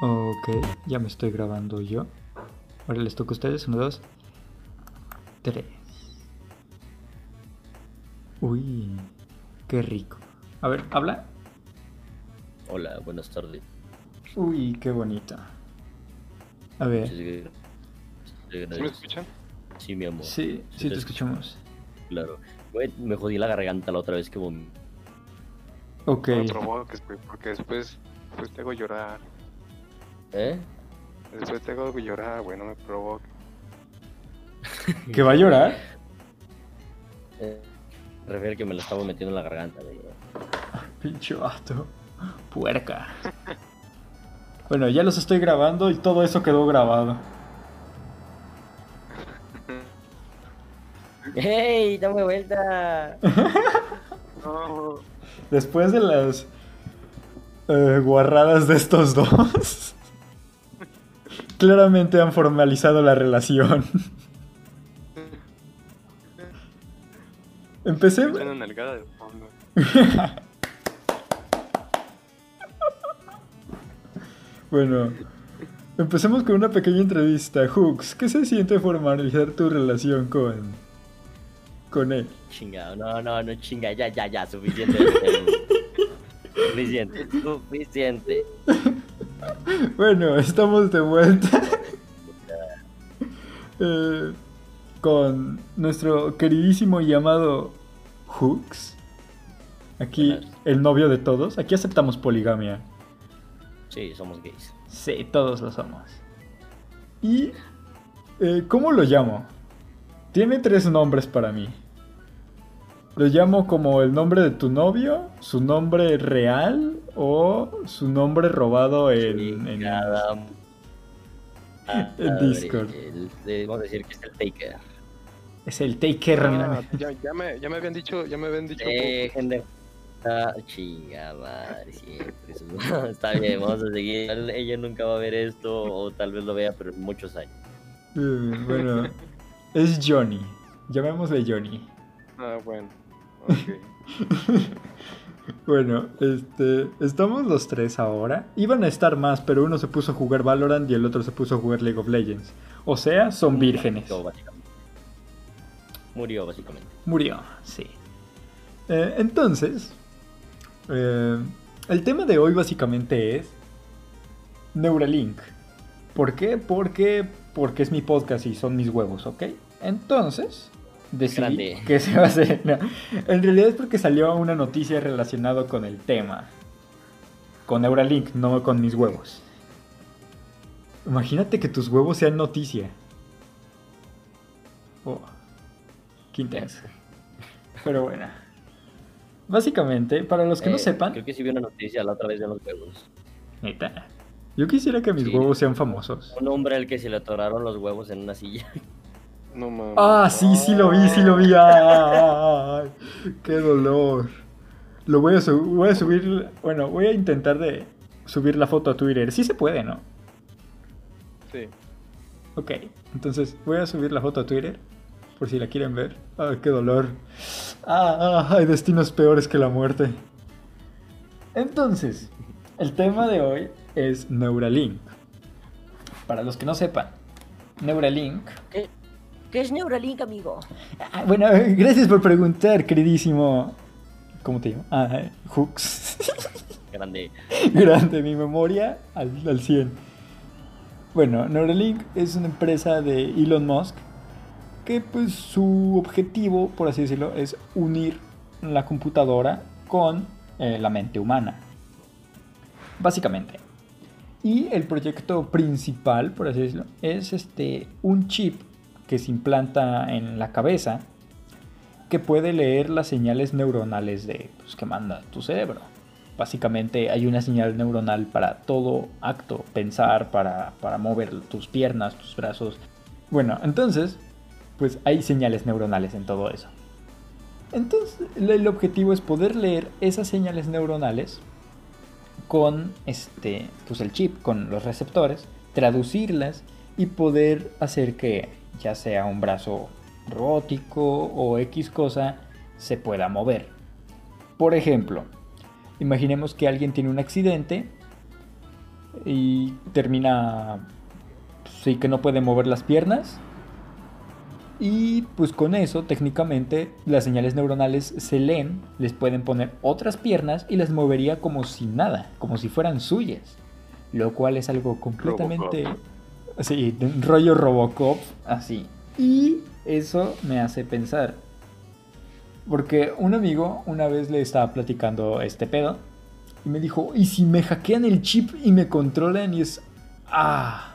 Ok, ya me estoy grabando yo. Ahora les toca a ustedes. Uno, dos, tres. Uy, qué rico. A ver, habla. Hola, buenas tardes. Uy, qué bonito. A ver, Sí, sí, ¿Sí me escuchan? Sí, mi amor. sí, sí te escuchamos. Claro. Me jodí la garganta la otra vez que vom- Ok, No provoques, porque después, después te hago llorar. ¿Eh? Después te hago llorar, güey, no me provoques. ¿que va a llorar? eh refiere que me la estaba metiendo en la garganta, güey. Pinche vato. Puerca. Bueno, ya los estoy grabando y todo eso quedó grabado. ¡Hey! ¡Dame vuelta! No, Después de las eh, guarradas de estos dos, claramente han formalizado la relación. Empecé. una nalgada de fondo. Bueno, empecemos con una pequeña entrevista. Hooks, ¿qué se siente formalizar tu relación con. con él? Chingado, no, no, no, chinga, ya, ya, ya, suficiente. suficiente, suficiente. Bueno, estamos de vuelta. Eh, con nuestro queridísimo llamado Hooks. Aquí, el novio de todos. Aquí aceptamos poligamia. Sí, somos gays. Sí, todos lo somos. ¿Y eh, cómo lo llamo? Tiene tres nombres para mí. Lo llamo como el nombre de tu novio, su nombre real o su nombre robado en, en- En Discord. el- Debemos decir que es el Taker. Es el Taker. Ah, ya, ya me, ya me habían dicho, ya me habían dicho. Dejen de. Ah, chinga madre, siempre. eso- Está bien, vamos a seguir. Ella nunca va a ver esto, o tal vez lo vea, pero en muchos años. Eh, bueno, es Johnny. Llamémosle Johnny. Ah, bueno. Ok. Bueno, este, estamos los tres ahora. Iban a estar más, pero uno se puso a jugar Valorant y el otro se puso a jugar League of Legends. O sea, son vírgenes. Murió, básicamente. Murió, básicamente. Murió, sí. Eh, entonces, eh, el tema de hoy básicamente es Neuralink. ¿Por qué? Porque, porque es mi podcast y son mis huevos, ¿ok? Entonces, decidí Grande. que se va a hacer. no, en realidad es porque salió una noticia relacionada con el tema. Con Neuralink, no con mis huevos. Imagínate que tus huevos sean noticia. Oh, qué intenso. Pero bueno. Básicamente, para los que no Eh, sepan, Creo que sí vi una noticia la otra vez de los huevos. neta, yo quisiera que mis Sí. huevos sean famosos. Un hombre al que se le atoraron los huevos en una silla. No mames. Ah, sí, sí lo vi, sí lo vi. Ay, qué dolor. Lo voy a, voy a subir, bueno, voy a intentar de subir la foto a Twitter. Sí se puede, ¿no? Sí. Ok, entonces voy a subir la foto a Twitter por si la quieren ver. Ah, qué dolor. Ah, ah, hay destinos peores que la muerte. Entonces, el tema de hoy es Neuralink. Para los que no sepan, Neuralink. ¿Qué, qué es Neuralink, amigo? Ah, bueno, gracias por preguntar, queridísimo. ¿Cómo te llamo? Ah, Hooks. Grande. Grande, mi memoria al, al 100. Bueno, Neuralink es una empresa de Elon Musk que pues su objetivo, por así decirlo, es unir la computadora con eh, la mente humana. Básicamente. Y el proyecto principal, por así decirlo, es este un chip que se implanta en la cabeza que puede leer las señales neuronales de pues, que manda tu cerebro. Básicamente hay una señal neuronal para todo acto, pensar, para, para mover tus piernas, tus brazos. Bueno, entonces, pues hay señales neuronales en todo eso. Entonces, el objetivo es poder leer esas señales neuronales con este, pues el chip, con los receptores, traducirlas y poder hacer que ya sea un brazo robótico o X cosa se pueda mover. Por ejemplo, imaginemos que alguien tiene un accidente y termina sí que no puede mover las piernas. Y pues con eso, técnicamente, las señales neuronales se leen, les pueden poner otras piernas y las movería como si nada, como si fueran suyas. Lo cual es algo completamente... Sí, rollo Robocop, así. Y eso me hace pensar. Porque un amigo una vez le estaba platicando este pedo. Y me dijo, ¿y si me hackean el chip y me controlan? Y es... Ah.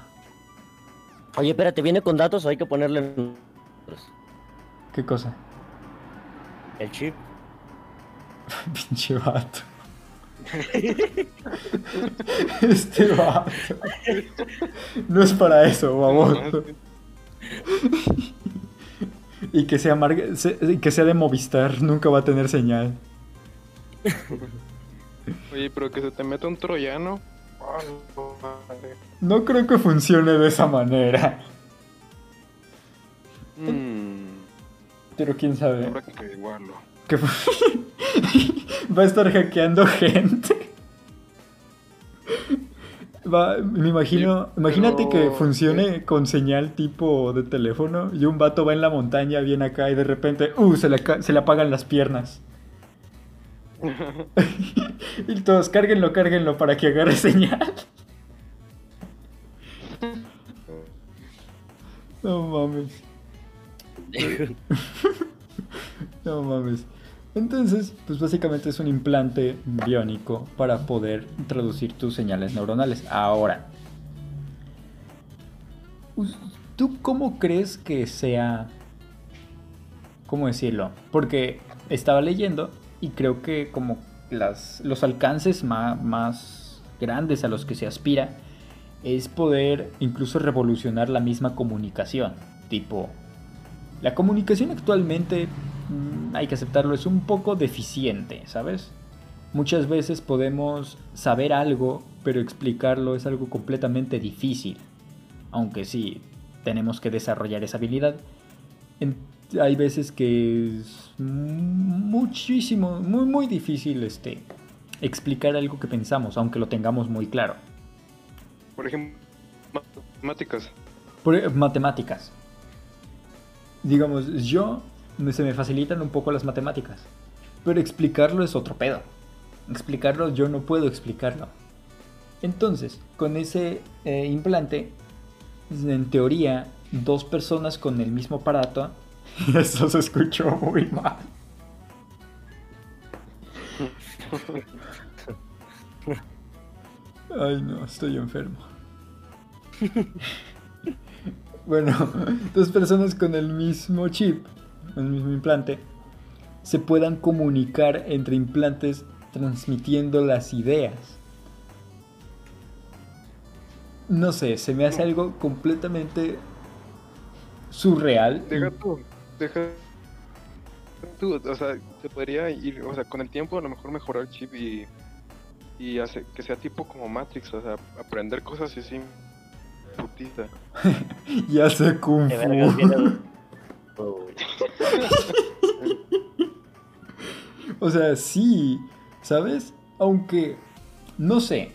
Oye, espérate, ¿viene con datos o hay que ponerle? ¿Qué cosa? el chip? Pinche vato. este vato. No es para eso, vamos. Y que sea, que de Movistar, nunca va a tener señal. Oye, pero que se te meta un troyano. Ah, no. No creo que funcione de esa manera. Mm, Pero quién sabe. habrá que averiguarlo. Que va a estar hackeando gente. Va, me imagino, Sí, imagínate que funcione con señal tipo de teléfono y un vato va en la montaña, viene acá y de repente, uh, se le, se le apagan las piernas. y todos, cárguenlo, cárguenlo para que agarre señal. No mames. No mames. Entonces, pues básicamente es un implante biónico para poder traducir tus señales neuronales. Ahora, ¿tú cómo crees que sea... ¿Cómo decirlo? Porque estaba leyendo y creo que como las, los alcances ma- más grandes a los que se aspira es poder incluso revolucionar la misma comunicación. Tipo, la comunicación actualmente, mm, hay que aceptarlo, es un poco deficiente, ¿sabes? Muchas veces podemos saber algo, pero explicarlo es algo completamente difícil. Aunque sí, tenemos que desarrollar esa habilidad. En- hay veces que es muchísimo, muy, muy difícil este, explicar algo que pensamos, aunque lo tengamos muy claro. Por ejemplo, matemáticas. Por, e- matemáticas. Digamos, yo me- se me facilitan un poco las matemáticas, pero explicarlo es otro pedo. Explicarlo yo no puedo explicarlo. Entonces, con ese eh, implante, en teoría, dos personas con el mismo aparato, eso se escuchó muy mal. Ay, no, estoy enfermo. Bueno, dos personas con el mismo chip, el mismo implante, se puedan comunicar entre implantes transmitiendo las ideas. No sé, se me hace algo completamente surreal. y- Deja tú, deja tú, o sea, se podría ir, o sea, con el tiempo a lo mejor mejorar el chip y, y hace, que sea tipo como Matrix, o sea, aprender cosas así, Ya sé Kung Fu. O sea, sí, ¿sabes? Aunque, no sé.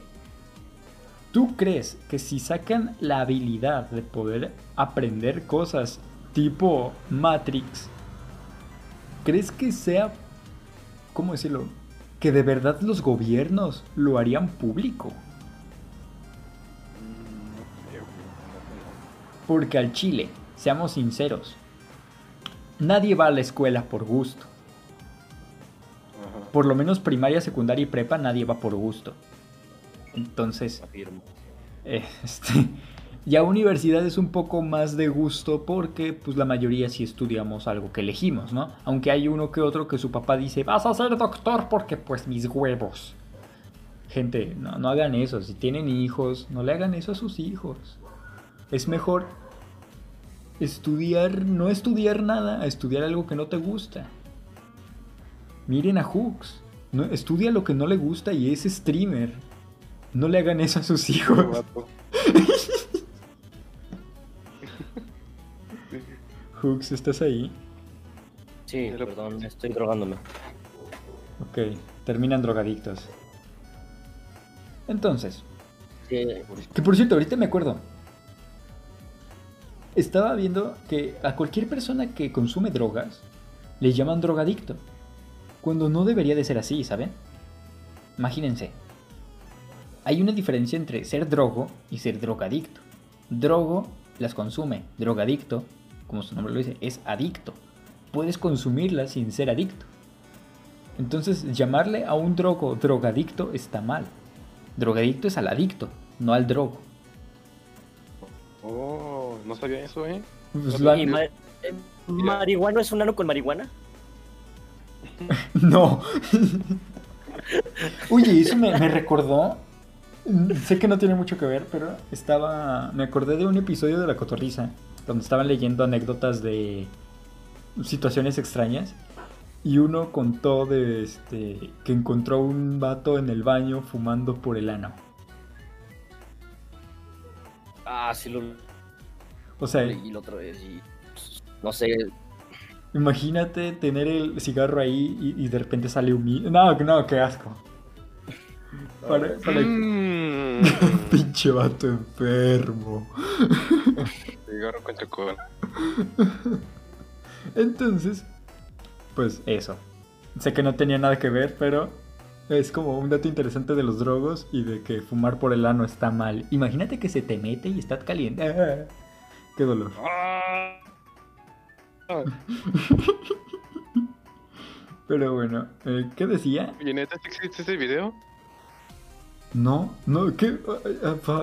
¿Tú crees que si sacan la habilidad de poder aprender cosas tipo Matrix, crees que sea, ¿cómo decirlo? Que de verdad los gobiernos lo harían público? Porque al Chile, seamos sinceros, nadie va a la escuela por gusto. Ajá. Por lo menos primaria, secundaria y prepa nadie va por gusto. Entonces, Afirmo. eh, este, ya universidad es un poco más de gusto porque pues la mayoría sí estudiamos algo que elegimos, ¿no? Aunque hay uno que otro que su papá dice, vas a ser doctor porque pues mis huevos. Gente, no, no hagan eso. Si tienen hijos, no le hagan eso a sus hijos. Es mejor estudiar, no estudiar nada, a estudiar algo que no te gusta. Miren a Hooks. No, estudia lo que no le gusta y es streamer. No le hagan eso a sus hijos. Hooks, ¿estás ahí? Sí, Pero- perdón, estoy drogándome. Ok, terminan drogadictos. Entonces, Sí, Que por cierto, ahorita me acuerdo. Estaba viendo que a cualquier persona que consume drogas le llaman drogadicto. Cuando no debería de ser así, ¿saben? Imagínense. Hay una diferencia entre ser drogo y ser drogadicto. Drogo las consume, drogadicto, como su nombre lo dice, es adicto. Puedes consumirlas sin ser adicto. Entonces, llamarle a un drogo drogadicto está mal. Drogadicto es al adicto, no al drogo. Oh, no sabía eso, ¿eh? Pues lo han- ¿Y ma- eh, marihuana es un ano con marihuana? No. Oye, eso me, me recordó. Sé que no tiene mucho que ver, pero estaba. Me acordé de un episodio de La Cotorriza, donde estaban leyendo anécdotas de situaciones extrañas. Y uno contó de este. que encontró un vato en el baño fumando por el ano. Ah, sí lo O sea, leí la otra vez y... No sé, imagínate tener el cigarro ahí y, y de repente sale un. No, no, qué asco. Para, para- Mm. Pinche vato enfermo. Cigarro con chocolate. Entonces, pues eso. Sé que no tenía nada que ver, pero es como un dato interesante de los drogos y de que fumar por el ano está mal. Imagínate que se te mete y está caliente. Ah, qué dolor. Ah. Ah, Pero bueno, eh, ¿qué decía? Oye, ¿neta existe ese video? No, no, que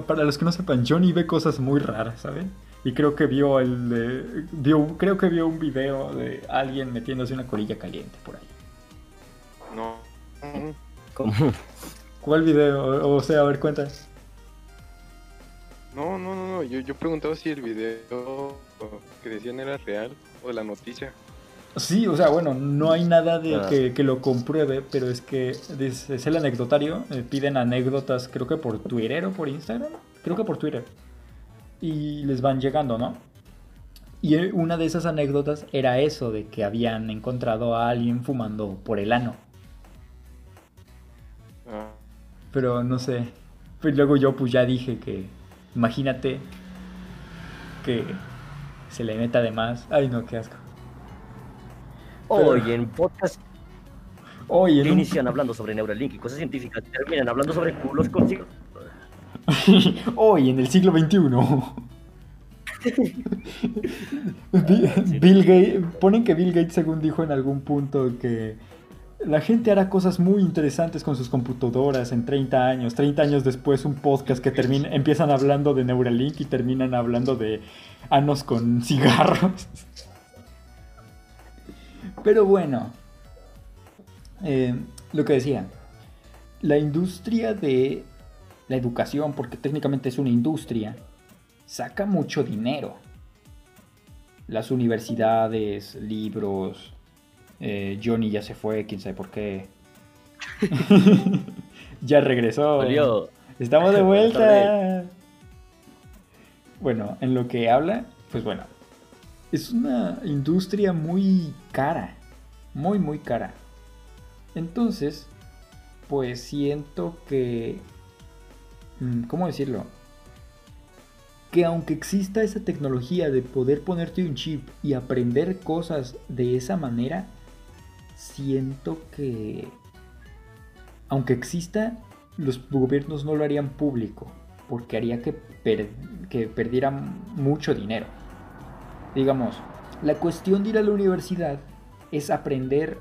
para los que no sepan, Johnny ve cosas muy raras, ¿saben? Y creo que vio el de- vio, creo que vio un video de alguien metiéndose una colilla caliente por ahí. No. Como... ¿Cuál video? O, sea, a ver, cuenta. No, no, no, no. Yo, yo preguntaba si el video que decían era real o la noticia. Sí, o sea, bueno, no hay nada de Ah. que, que lo compruebe, pero es que es, es el anecdotario. eh, piden anécdotas, creo que por Twitter o por Instagram. Creo que por Twitter. Y les van llegando, ¿no? Y eh, una de esas anécdotas era eso, de que habían encontrado a alguien fumando por el ano. Ah, Pero no sé. Pues luego yo pues ya dije que, imagínate que se le meta de más. Ay, no, qué asco. Hoy en podcast Oye, en un- inician hablando sobre Neuralink y cosas científicas terminan hablando sobre culos consigo. Hoy, en el siglo XXI. Bi- Bill Gates, ponen que Bill Gates, según dijo en algún punto, que la gente hará cosas muy interesantes con sus computadoras en 30 años. 30 años después, un podcast que termina, empiezan hablando de Neuralink y terminan hablando de anos con cigarros. Pero bueno, eh, lo que decía, la industria de la educación, porque técnicamente es una industria, saca mucho dinero. Las universidades, libros, eh, Johnny ya se fue, quién sabe por qué. ya regresó. Volvió. Estamos de vuelta. Bueno, en lo que habla, pues bueno, es una industria muy cara, muy, muy cara. Entonces, pues siento que, mm, ¿cómo decirlo? Que aunque exista esa tecnología de poder ponerte un chip y aprender cosas de esa manera, siento que, aunque exista, los gobiernos no lo harían público, porque haría que, per- que perdieran mucho dinero. Digamos, la cuestión de ir a la universidad es aprender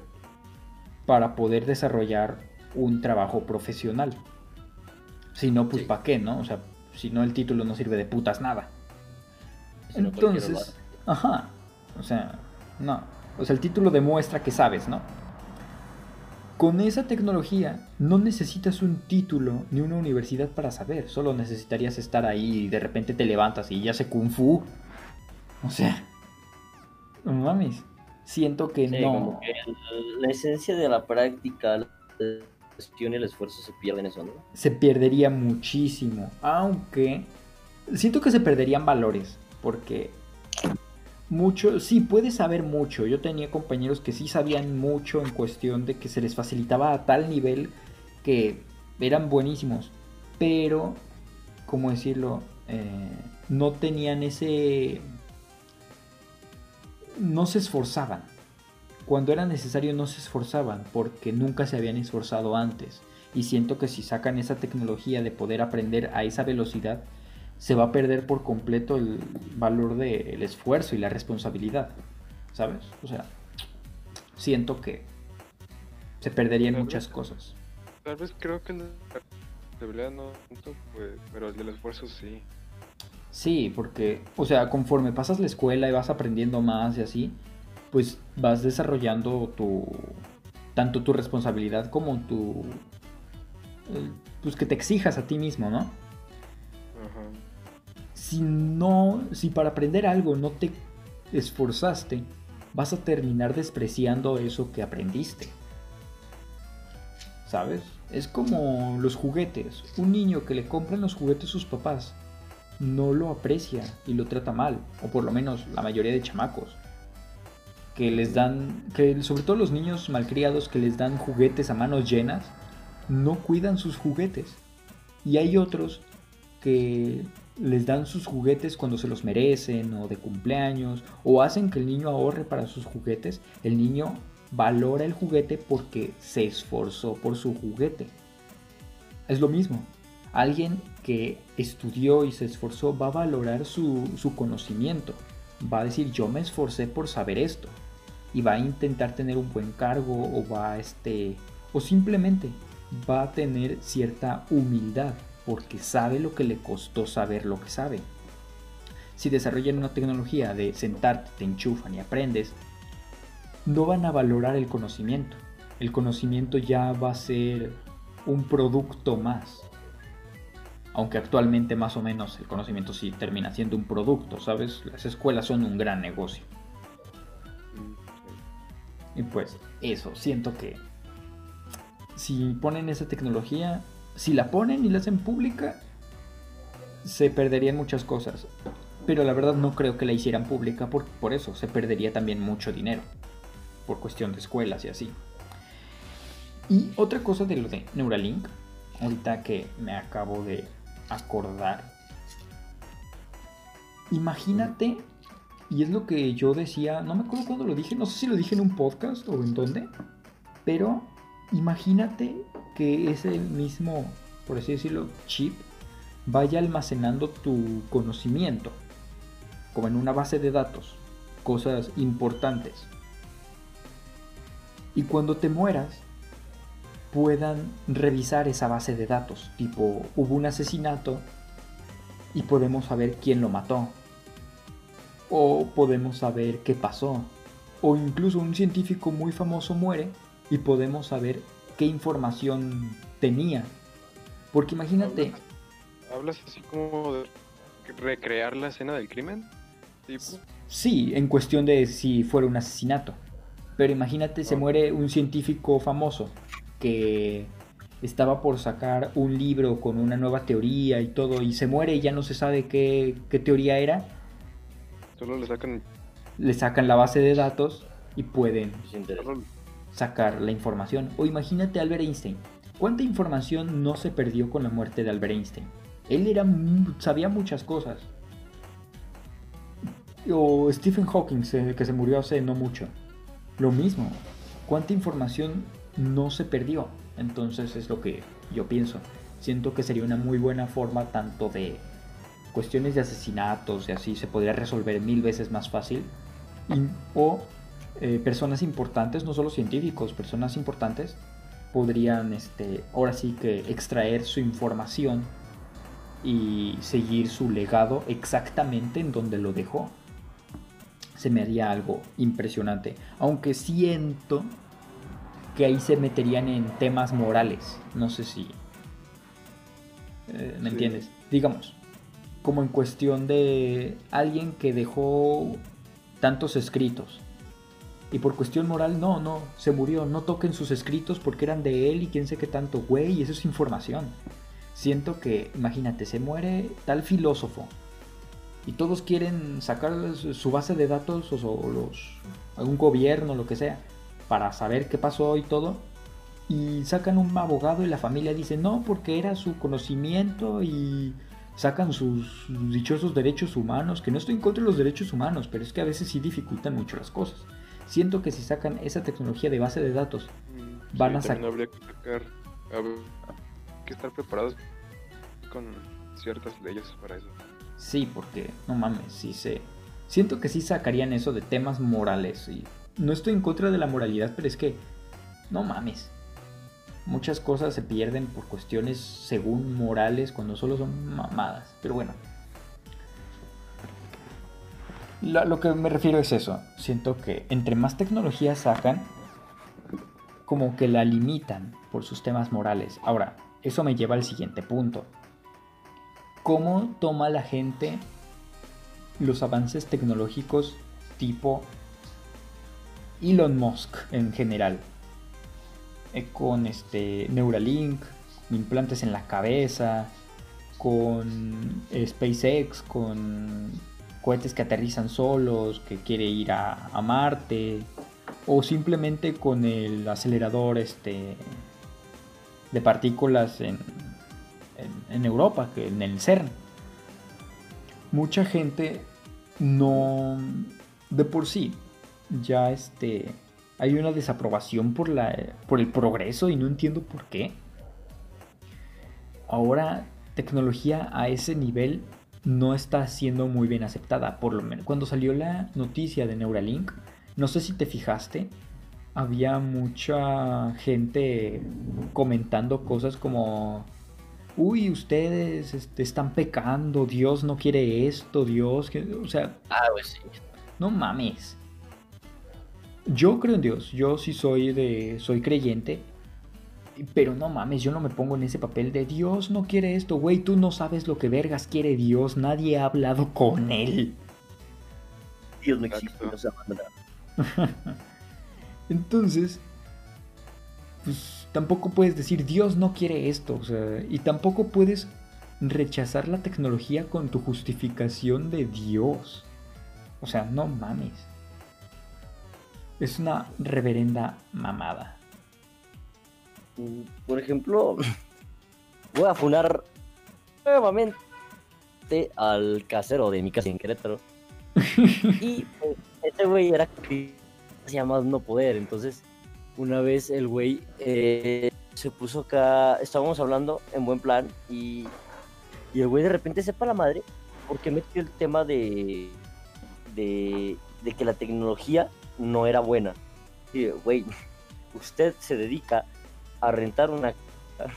para poder desarrollar un trabajo profesional. Si no, pues Sí. ¿para qué, no? O sea, si no el título no sirve de putas nada. Si Entonces, ajá, o sea, no. O sea, el título demuestra que sabes, ¿no? Con esa tecnología no necesitas un título ni una universidad para saber, solo necesitarías estar ahí y de repente te levantas y ya sé kung fu. O sea, no mames. Siento que Sí, no. como que el- la esencia de la práctica, la gestión y el esfuerzo se pierden eso, ¿no? se perdería muchísimo. Aunque siento que se perderían valores. Porque mucho, sí, puedes saber mucho. Yo tenía compañeros que sí sabían mucho en cuestión de que se les facilitaba a tal nivel que eran buenísimos. Pero ¿cómo decirlo? Eh, no tenían ese... No se esforzaban. Cuando era necesario no se esforzaban porque nunca se habían esforzado antes. Y siento que si sacan esa tecnología de poder aprender a esa velocidad, se va a perder por completo el valor del esfuerzo y la responsabilidad. ¿Sabes? O sea, siento que se perderían Tal muchas vez- cosas. Tal vez creo que la responsabilidad no tanto, pues, pero el del esfuerzo sí. Sí, porque, o sea, conforme pasas la escuela y vas aprendiendo más y así, pues vas desarrollando tu, tanto tu responsabilidad como tu, eh, pues que te exijas a ti mismo, ¿no? Ajá. Si no, si para aprender algo no te esforzaste, vas a terminar despreciando eso que aprendiste. ¿Sabes? Es como los juguetes. Un niño que le compran los juguetes a sus papás no lo aprecia y lo trata mal. O por lo menos la mayoría de chamacos. Que les dan, que sobre todo los niños malcriados que les dan juguetes a manos llenas, no cuidan sus juguetes. Y hay otros que les dan sus juguetes cuando se los merecen o de cumpleaños o hacen que el niño ahorre para sus juguetes, el niño valora el juguete porque se esforzó por su juguete. Es lo mismo. Alguien que estudió y se esforzó va a valorar su, su conocimiento. Va a decir yo me esforcé por saber esto. Y va a intentar tener un buen cargo o va a este... o simplemente va a tener cierta humildad porque sabe lo que le costó saber lo que sabe. Si desarrollan una tecnología de sentarte, te enchufan y aprendes, no van a valorar el conocimiento. El conocimiento ya va a ser un producto más. Aunque actualmente más o menos el conocimiento sí termina siendo un producto, ¿sabes? Las escuelas son un gran negocio. Y pues eso, siento que si ponen esa tecnología, si la ponen y la hacen pública, se perderían muchas cosas. Pero la verdad no creo que la hicieran pública por, por eso, se perdería también mucho dinero. Por cuestión de escuelas y así. Y otra cosa de lo de Neuralink, ahorita que me acabo de acordar. Imagínate, y es lo que yo decía, no me acuerdo cuándo lo dije, no sé si lo dije en un podcast o en dónde, pero imagínate que ese mismo, por así decirlo, chip vaya almacenando tu conocimiento, como en una base de datos, cosas importantes. Y cuando te mueras, puedan revisar esa base de datos, tipo, hubo un asesinato y podemos saber quién lo mató, o podemos saber qué pasó, o incluso un científico muy famoso muere y podemos saber qué información tenía. Porque imagínate, ¿Hablas así como de recrear la escena del crimen? Tipo, sí, en cuestión de si fuera un asesinato, pero imagínate se muere un científico famoso que estaba por sacar un libro con una nueva teoría y todo, y se muere y ya no se sabe qué, qué teoría era, solo le sacan. le sacan la base de datos y pueden solo- sacar la información. O imagínate Albert Einstein. ¿Cuánta información no se perdió con la muerte de Albert Einstein? Él era sabía muchas cosas. O Stephen Hawking, que se murió hace no mucho. Lo mismo. ¿Cuánta información no se perdió? Entonces es lo que yo pienso. Siento que sería una muy buena forma tanto de cuestiones de asesinatos y así se podría resolver mil veces más fácil. O eh, personas importantes, no solo científicos, personas importantes podrían este, ahora sí que extraer su información y seguir su legado exactamente en donde lo dejó. Se me haría algo impresionante. Aunque siento que ahí se meterían en temas morales. No sé si... eh, ¿Me Sí. entiendes? Digamos, como en cuestión de alguien que dejó tantos escritos. Y por cuestión moral, no, no, se murió. No toquen sus escritos porque eran de él y quién sé qué tanto, güey. Eso es información. Siento que, imagínate, se muere tal filósofo. Y todos quieren sacar su base de datos o, los, algún gobierno, lo que sea, para saber qué pasó y todo. Y sacan un abogado y la familia dice, no, porque era su conocimiento y sacan sus dichosos derechos humanos, que no estoy en contra de los derechos humanos, pero es que a veces sí dificultan mucho las cosas. Siento que si sacan esa tecnología de base de datos, Mm, Van a habría que sacar, habría que estar preparados con ciertas leyes para eso. sí, porque no mames, sí sé. Siento que sí sacarían eso de temas morales y no estoy en contra de la moralidad, pero es que no mames. Muchas cosas se pierden por cuestiones según morales cuando solo son mamadas. Pero bueno. Lo que me refiero es eso. Siento que entre más tecnología sacan, como que la limitan por sus temas morales. Ahora, eso me lleva al siguiente punto. ¿Cómo toma la gente los avances tecnológicos tipo Elon Musk en general? Eh, con este Neuralink, implantes en la cabeza, con SpaceX, con cohetes que aterrizan solos, que quiere ir a, Marte, o simplemente con el acelerador este, de partículas en, en, en Europa, que en el CERN. Mucha gente no, de por sí, ya este, hay una desaprobación por, la, por el progreso y no entiendo por qué. Ahora, tecnología a ese nivel no está siendo muy bien aceptada. Por lo menos cuando salió la noticia de Neuralink, no sé si te fijaste, había mucha gente comentando cosas como, uy, ustedes este, están pecando, Dios no quiere esto, Dios, que... o sea, Ah, pues sí. no mames. Yo creo en Dios, yo sí soy de soy creyente, pero no mames, yo no me pongo en ese papel de Dios no quiere esto, güey, tú no sabes lo que vergas quiere Dios, nadie ha hablado con él. Dios no existe, no se manda. Entonces, pues tampoco puedes decir Dios no quiere esto, o sea, y tampoco puedes rechazar la tecnología con tu justificación de Dios. O sea, no mames. Es una reverenda mamada. Por ejemplo, voy a funar nuevamente al casero de mi casa en Querétaro. Y pues, ese güey era que hacía más no poder. Entonces, una vez el güey eh, se puso acá, estábamos hablando en buen plan y, y el güey de repente sepa la madre porque metió el tema de, de, de que la tecnología no era buena. Y güey, usted se dedica a rentar una casa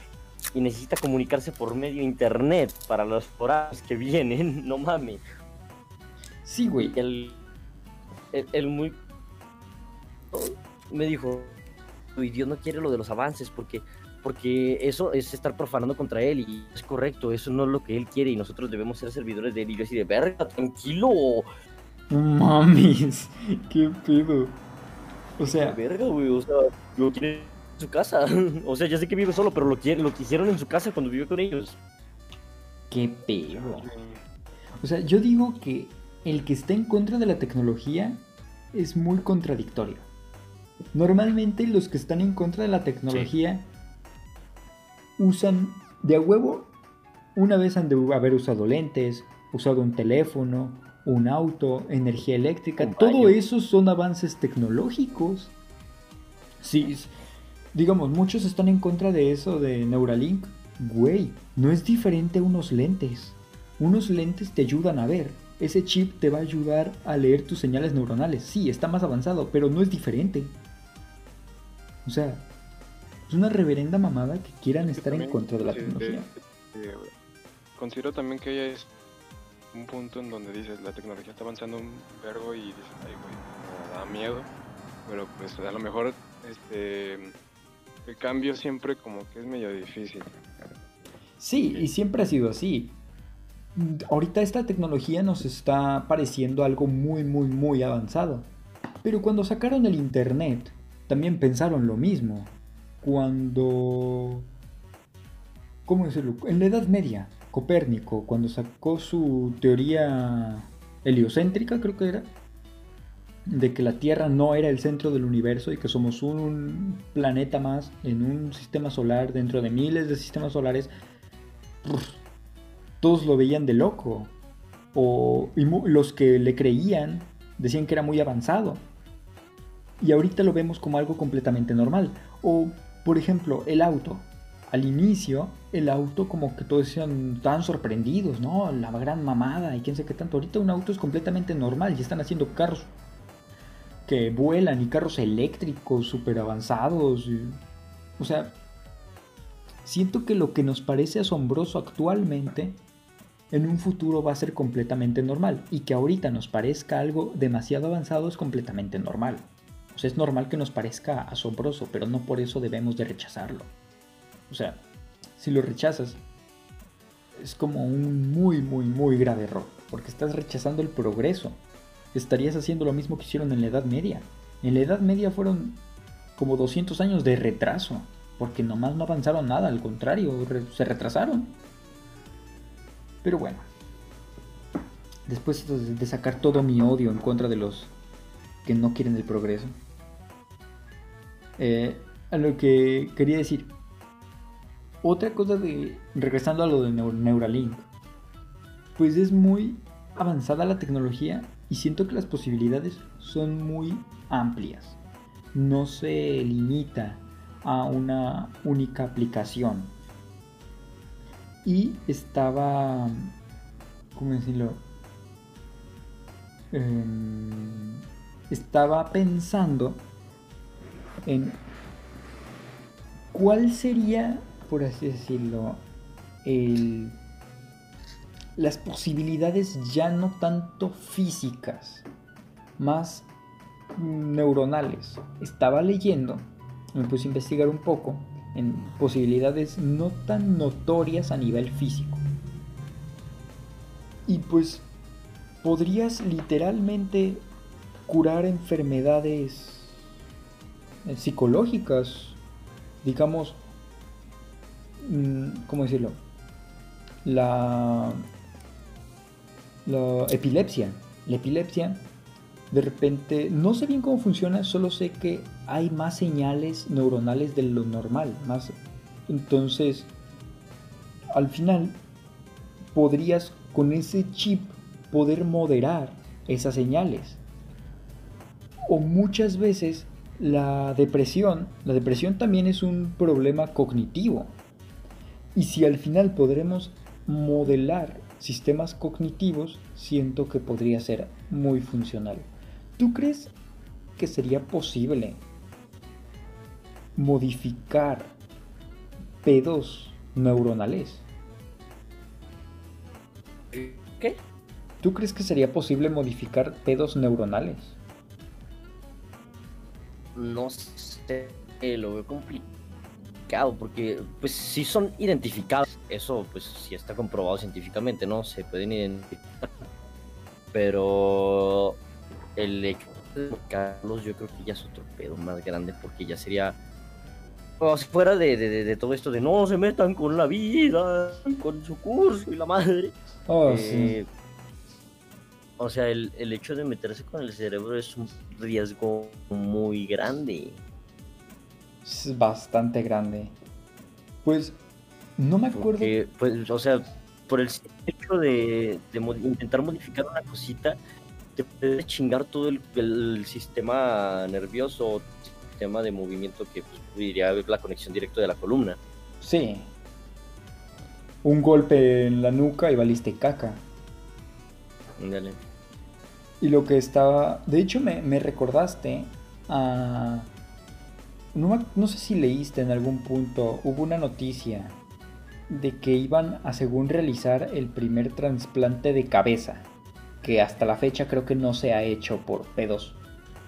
y necesita comunicarse por medio de internet para los horarios que vienen, no mames. Sí, güey. Y el, el, el muy me dijo, "Uy, Dios no quiere lo de los avances porque porque eso es estar profanando contra él y es correcto, eso no es lo que él quiere y nosotros debemos ser servidores de él y yo así de verga, tranquilo, mames. Qué pedo. O sea, verga, güey, o sea, lo quiere en su casa, o sea, ya sé que vive solo, pero lo lo quisieron en su casa cuando vivió con ellos. qué pedo. O sea, yo digo que el que está en contra de la tecnología es muy contradictorio. Normalmente los que están en contra de la tecnología usan de a huevo. Una vez han de haber usado lentes, usado un teléfono, un auto, energía eléctrica. Todo eso son avances tecnológicos. Sí, s- digamos, muchos están en contra de eso de Neuralink. Güey, no es diferente a unos lentes. Unos lentes te ayudan a ver. Ese chip te va a ayudar a leer tus señales neuronales. Sí, está más avanzado, pero no es diferente. O sea, es una reverenda mamada que quieran estar en contra de la tecnología. eh, considero también que es un punto en donde dices la tecnología está avanzando un vergo y dices, ay güey, da miedo. Pero pues a lo mejor este el cambio siempre como que es medio difícil. Sí, y siempre ha sido así. Ahorita esta tecnología nos está pareciendo algo muy, muy, muy avanzado. Pero cuando sacaron el Internet, también pensaron lo mismo. Cuando... ¿Cómo decirlo? En la Edad Media, Copérnico, cuando sacó su teoría heliocéntrica, creo que era, de que la Tierra no era el centro del universo y que somos un planeta más en un sistema solar dentro de miles de sistemas solares. todos lo veían de loco. O y los que le creían decían que era muy avanzado. Y ahorita lo vemos como algo completamente normal. O, por ejemplo, el auto. Al inicio, el auto como que todos decían tan sorprendidos, ¿no? La gran mamada y quién sé qué tanto. Ahorita un auto es completamente normal. Ya están haciendo carros que vuelan y carros eléctricos súper avanzados. O sea, siento que lo que nos parece asombroso actualmente, en un futuro va a ser completamente normal. Y que ahorita nos parezca algo demasiado avanzado es completamente normal. O sea, es normal que nos parezca asombroso, pero no por eso debemos de rechazarlo. O sea, si lo rechazas, es como un muy, muy, muy grave error. Porque estás rechazando el progreso. Estarías haciendo lo mismo que hicieron en la Edad Media. En la Edad Media fueron como 200 años de retraso. Porque nomás no avanzaron nada, al contrario, se retrasaron. Pero bueno. Después de sacar todo mi odio en contra de los que no quieren el progreso. eh, a lo que quería decir. Otra cosa de. Regresando a lo de Neu- Neuralink. Pues es muy avanzada la tecnología y siento que las posibilidades son muy amplias. No se limita a una única aplicación. Y estaba. ¿Cómo decirlo? Em, estaba pensando en cuál sería, por así decirlo, el, las posibilidades ya no tanto físicas, más neuronales. Estaba leyendo, me puse a investigar un poco en posibilidades no tan notorias a nivel físico. Y pues podrías literalmente curar enfermedades eh, psicológicas, digamos, mm, ¿cómo decirlo? La, la epilepsia. La epilepsia, de repente, no sé bien cómo funciona, solo sé que hay más señales neuronales de lo normal, más, entonces, al final, podrías con ese chip poder moderar esas señales. O muchas veces la depresión, la depresión también es un problema cognitivo. Y si al final podremos modelar sistemas cognitivos, siento que podría ser muy funcional. ¿Tú crees que sería posible modificar pedos neuronales? ¿Qué? ¿Tú crees que sería posible modificar pedos neuronales? No sé, lo veo complicado porque pues si son identificados, eso pues sí está comprobado científicamente, ¿no? Se pueden identificar. Pero el hecho de Carlos yo creo que ya es otro pedo más grande porque ya sería fuera de, de- de- de todo esto de no se metan con la vida, con su curso y la madre. Oh, Eh, O sea, el, el hecho de meterse con el cerebro es un riesgo muy grande. sí. Es bastante grande. Pues, no me acuerdo. Porque, pues, o sea, por el hecho de, intentar modificar una cosita, te puede chingar todo el, el sistema nervioso, sistema de movimiento que pues, diría la conexión directa de la columna. Sí. Un golpe en la nuca y valiste caca. Ándale. Y lo que estaba. De hecho, me, me recordaste a. No, no sé si leíste en algún punto. Hubo una noticia de que iban a, según realizar el primer trasplante de cabeza. Que hasta la fecha creo que no se ha hecho por pedos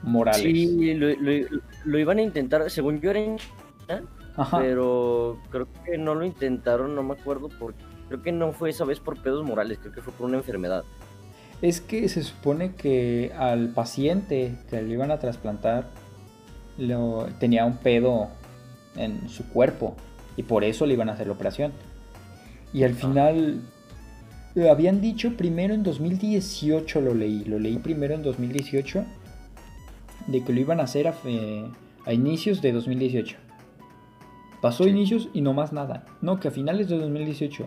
morales. Sí, lo, lo- lo iban a intentar, según yo era en China, Ajá. pero creo que no lo intentaron, no me acuerdo porque creo que no fue esa vez por pedos morales, creo que fue por una enfermedad. Es que se supone que al paciente que le iban a trasplantar lo, tenía un pedo en su cuerpo y por eso le iban a hacer la operación. Y al final lo habían dicho primero en 2018 lo leí, lo leí primero en 2018 de que lo iban a hacer a, a inicios de 2018. Pasó Sí. inicios y no más nada. No, que a finales de 2018.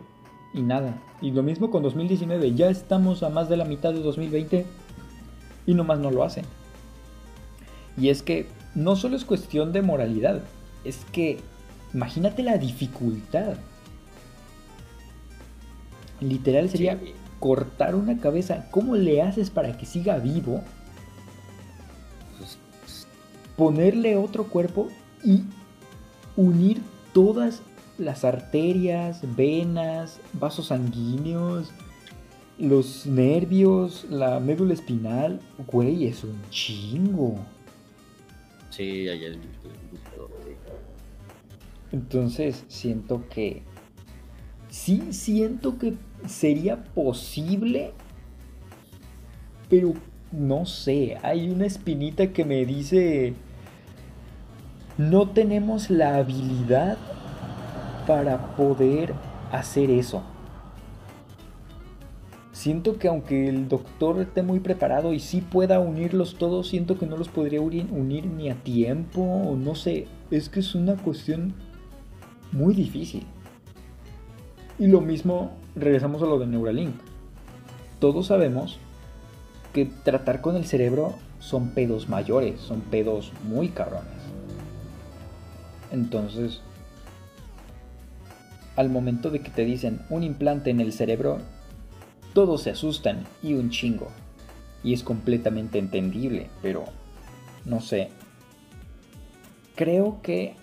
y nada. Y lo mismo con 2019, ya estamos a más de la mitad de 2020 y nomás no lo hacen. Y es que no solo es cuestión de moralidad, es que imagínate la dificultad. Literal sería Sí. cortar una cabeza. ¿Cómo le haces para que siga vivo? Pues, Ponerle otro cuerpo y unir todas las arterias, venas, vasos sanguíneos, los nervios, la médula espinal. Güey, es un chingo. sí, ahí el- Entonces siento que... Sí, siento que sería posible. Pero no sé, hay una espinita que me dice... No tenemos la habilidad para poder hacer eso. Siento que aunque el doctor esté muy preparado y sí pueda unirlos todos, siento que no los podría uni- unir ni a tiempo, o no sé, es que es una cuestión muy difícil. Y lo mismo, regresamos a lo de Neuralink. Todos sabemos que tratar con el cerebro son pedos mayores, son pedos muy cabrones. Entonces, al momento de que te dicen un implante en el cerebro, todos se asustan y un chingo. Y es completamente entendible, pero no sé. Creo que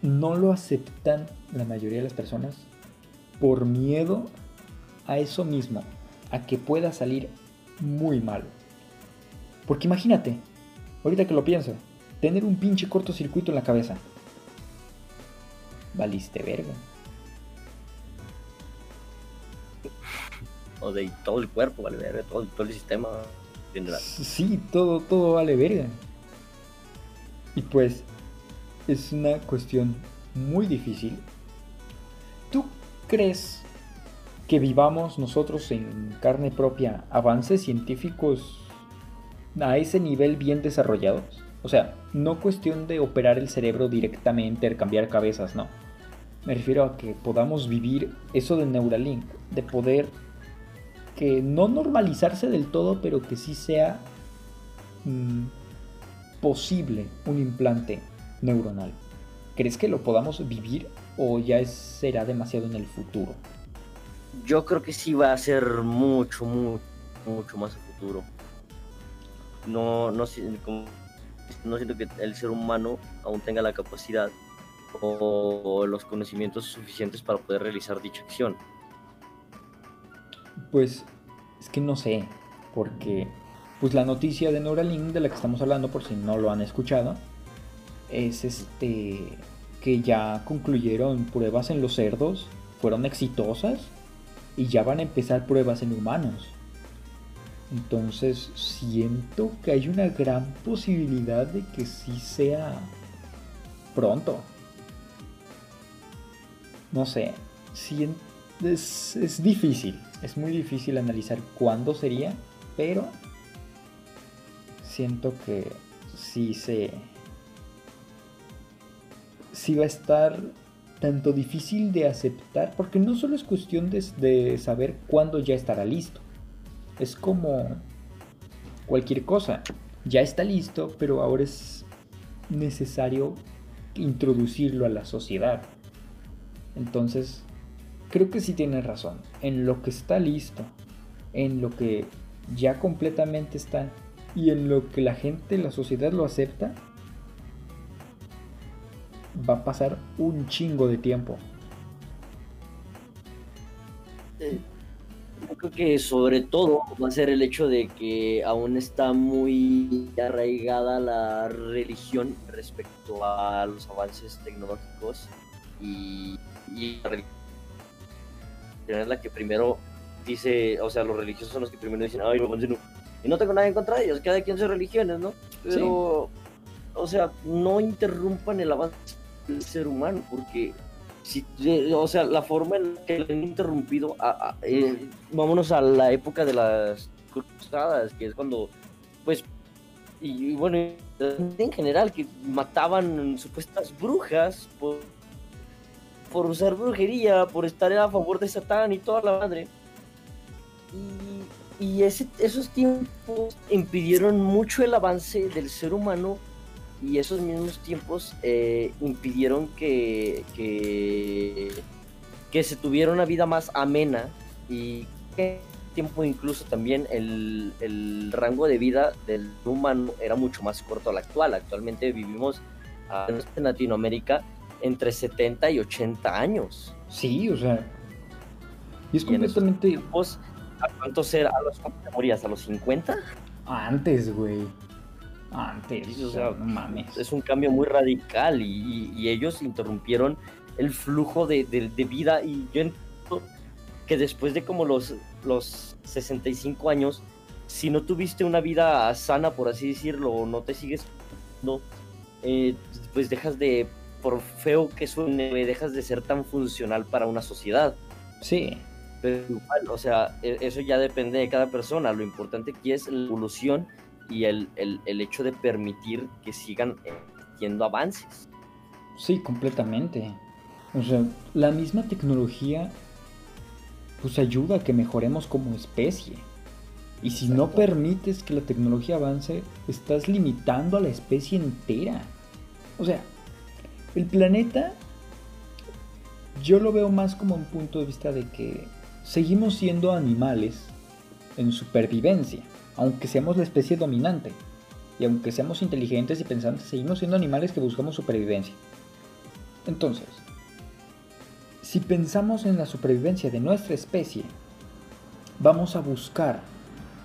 no lo aceptan la mayoría de las personas por miedo a eso mismo, a que pueda salir muy mal. Porque imagínate, ahorita que lo pienso, tener un pinche cortocircuito en la cabeza. Valiste verga. O de todo el cuerpo, vale, verga, todo, todo el sistema. Sí, todo, todo vale verga. Y pues es una cuestión muy difícil. ¿Tú crees que vivamos nosotros en carne propia avances científicos a ese nivel bien desarrollados? O sea, no cuestión de operar el cerebro directamente, cambiar cabezas, no. Me refiero a que podamos vivir eso de Neuralink, de poder que no normalizarse del todo, pero que sí sea mm, posible un implante neuronal. ¿Crees que lo podamos vivir o ya es- será demasiado en el futuro? Yo creo que sí va a ser mucho, mucho, mucho más a futuro. No, no, no siento que el ser humano aún tenga la capacidad o los conocimientos suficientes para poder realizar dicha acción. Pues es que no sé, porque pues la noticia de Neuralink de la que estamos hablando, por si no lo han escuchado, es este que ya concluyeron pruebas en los cerdos, fueron exitosas y ya van a empezar pruebas en humanos. Entonces siento que hay una gran posibilidad de que sí sea pronto. No sé, sien- es, es difícil, es muy difícil analizar cuándo sería, pero siento que sí se... Sí va a estar tanto difícil de aceptar, porque no solo es cuestión de, de saber cuándo ya estará listo. Es como cualquier cosa. Ya está listo, pero ahora es necesario introducirlo a la sociedad. Entonces, creo que sí tienes razón. En lo que está listo, en lo que ya completamente está y en lo que la gente, la sociedad lo acepta, va a pasar un chingo de tiempo. Yo creo que sobre todo va a ser el hecho de que aún está muy arraigada la religión respecto a los avances tecnológicos y, y la religión es la que primero dice, o sea, los religiosos son los que primero dicen, ay, no, no. y no tengo nada en contra de ellos, cada quien sus religiones, ¿no? Pero, o sea, no interrumpan el avance del ser humano, porque si, o sea, la forma en que lo han interrumpido, a- a- eh, vámonos a la época de las cruzadas, que es cuando, pues, y, bueno, en general, que mataban supuestas brujas por por usar brujería, por estar a favor de Satán y toda la madre. Y, esos tiempos impidieron mucho el avance del ser humano y esos mismos tiempos eh, impidieron que, que, que se tuviera una vida más amena y que tiempo incluso también el, el rango de vida del humano era mucho más corto al actual. Actualmente vivimos en Latinoamérica entre 70 y 80 años. Sí, o sea. Y es Y en esos completamente tiempos, ¿a cuántos era? ¿A los cuántos morías? ¿A los 50? antes, güey. Antes, o sea, no mames. Es un cambio muy radical y, y- y ellos interrumpieron el flujo de, de- de vida y yo entiendo que después de como los, los 65 años, si no tuviste una vida sana, por así decirlo, o no te sigues, no, eh, pues dejas de, por feo que suene, dejas de ser tan funcional para una sociedad. Sí, Pero igual, o sea, e- eso ya depende de cada persona. Lo importante aquí es la evolución y el, el- el hecho de permitir que sigan existiendo avances. sí, completamente. O sea, la misma tecnología pues ayuda a que mejoremos como especie. Y si no permites que la tecnología avance, estás limitando a la especie entera. O sea, el planeta yo lo veo más como un punto de vista de que seguimos siendo animales en supervivencia, aunque seamos la especie dominante. Y aunque seamos inteligentes y pensantes, seguimos siendo animales que buscamos supervivencia. Entonces, si pensamos en la supervivencia de nuestra especie, vamos a buscar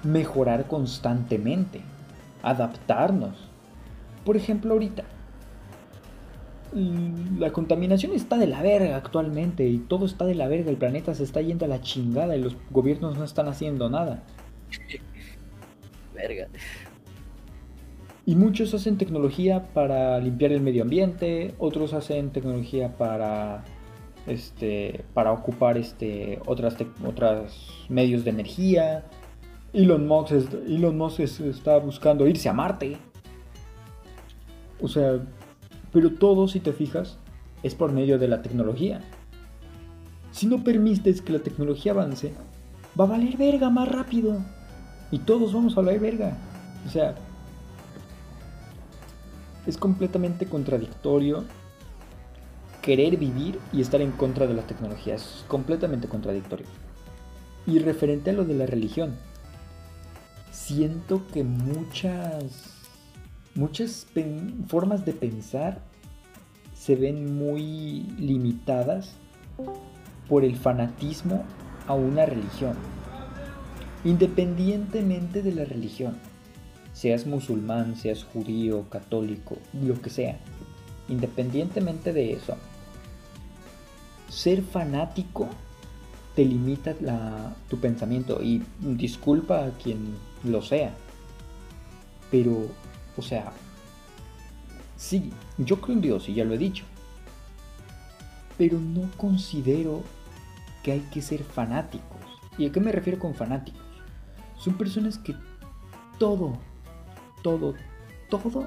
mejorar constantemente, adaptarnos. Por ejemplo, ahorita, la contaminación está de la verga actualmente y todo está de la verga, el planeta se está yendo a la chingada y los gobiernos no están haciendo nada. Y muchos hacen tecnología para limpiar el medio ambiente, otros hacen tecnología para este para ocupar este otras otras medios de energía. Elon Musk, es- Elon Musk es- está buscando irse a Marte. O sea, pero todo si te fijas es por medio de la tecnología. Si no permites que la tecnología avance, va a valer verga más rápido. Y todos vamos a valer verga. O sea, es completamente contradictorio querer vivir y estar en contra de la tecnología. Es completamente contradictorio. Y referente a lo de la religión, siento que muchas muchas formas de pensar se ven muy limitadas por el fanatismo a una religión. Independientemente de la religión, seas musulmán, seas judío, católico, lo que sea, independientemente de eso, ser fanático te limita tu pensamiento y disculpa a quien lo sea, pero, o sea, sí, yo creo en Dios y ya lo he dicho, pero no considero que hay que ser fanáticos. ¿Y a qué me refiero con fanáticos? Son personas que todo, todo, todo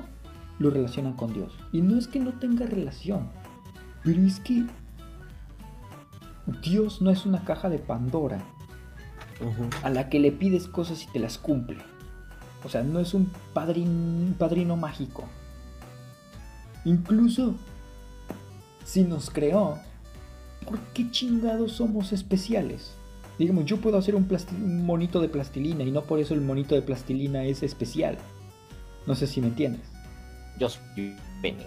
lo relacionan con Dios. Y no es que no tenga relación, pero es que Dios no es una caja de Pandora a la que le pides cosas y te las cumple. O sea, no es un padrin- padrino mágico. Incluso si nos creó, ¿por qué chingados somos especiales? Digamos, yo puedo hacer un, plasti- un monito de plastilina y no por eso el monito de plastilina es especial. No sé si me entiendes. Yo soy Penny.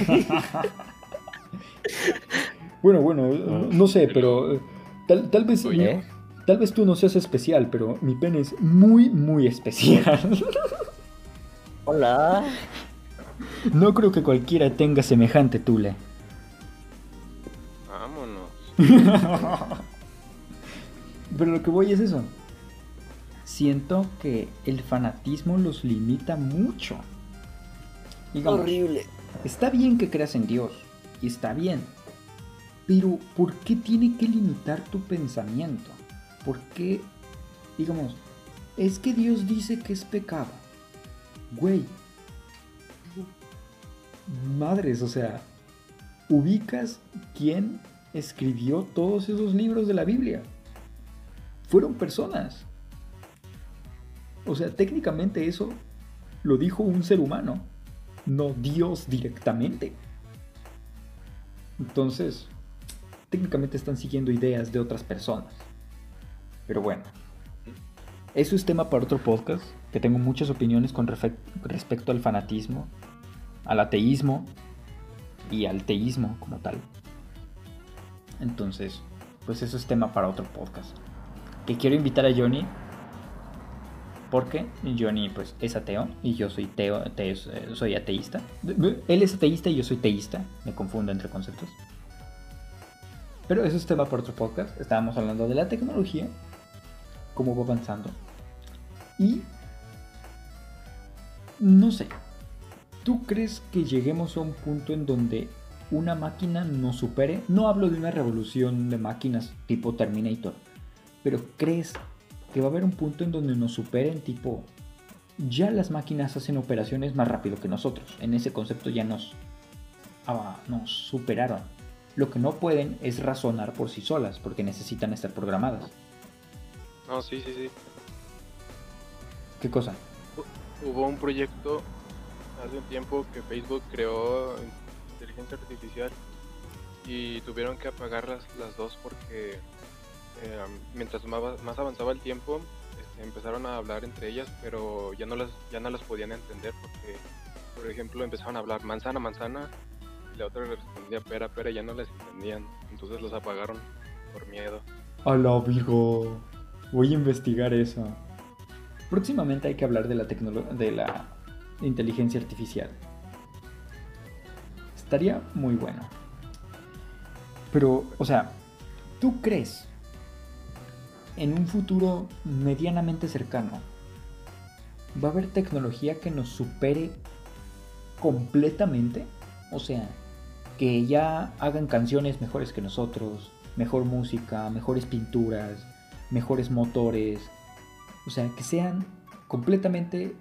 Bueno, bueno, no sé, pero tal, tal vez Oye. tal vez tú no seas especial, pero mi pene es muy, muy especial. Hola. no creo que cualquiera tenga semejante tule. Vámonos. Pero lo que voy es eso. Siento que el fanatismo los limita mucho. Digamos, Horrible. Está bien que creas en Dios, y está bien. Pero, ¿por qué tiene que limitar tu pensamiento? ¿Por qué, digamos, es que Dios dice que es pecado? Güey. Madres, o sea, ubicas quién escribió todos esos libros de la Biblia. Fueron personas. O sea, técnicamente eso lo dijo un ser humano, no Dios directamente. Entonces, técnicamente están siguiendo ideas de otras personas. Pero bueno, eso es tema para otro podcast, que tengo muchas opiniones con respecto al fanatismo, al ateísmo y al teísmo como tal. Entonces, pues eso es tema para otro podcast. Que quiero invitar a Johnny porque Johnny pues es ateo y yo soy teo, soy ateísta. Él es ateísta y yo soy teísta, me confundo entre conceptos. Pero eso es tema para otro podcast. Estábamos hablando de la tecnología, cómo va avanzando. Y no sé, ¿tú crees que lleguemos a un punto en donde una máquina nos supere? No hablo de una revolución de máquinas tipo Terminator, pero ¿crees que va a haber un punto en donde nos superen tipo ya las máquinas hacen operaciones más rápido que nosotros? En ese concepto ya nos ah, nos superaron. Lo que no pueden es razonar por sí solas porque necesitan estar programadas. No, sí, sí, sí. ¿Qué cosa? Hubo un proyecto hace un tiempo que Facebook creó inteligencia artificial y tuvieron que apagar las, las dos porque eh, mientras más, avanzaba el tiempo este, empezaron a hablar entre ellas pero ya no las ya no las podían entender porque por ejemplo empezaron a hablar manzana manzana y la otra le respondía pera pera y ya no les entendían entonces los apagaron por miedo Hola Virgo, voy a investigar eso. Próximamente hay que hablar de la de la inteligencia artificial. Estaría muy bueno. Pero, o sea, ¿tú crees en un futuro medianamente cercano va a haber tecnología que nos supere completamente? O sea, que ya hagan canciones mejores que nosotros, mejor música, mejores pinturas, mejores motores. O sea, que sean completamente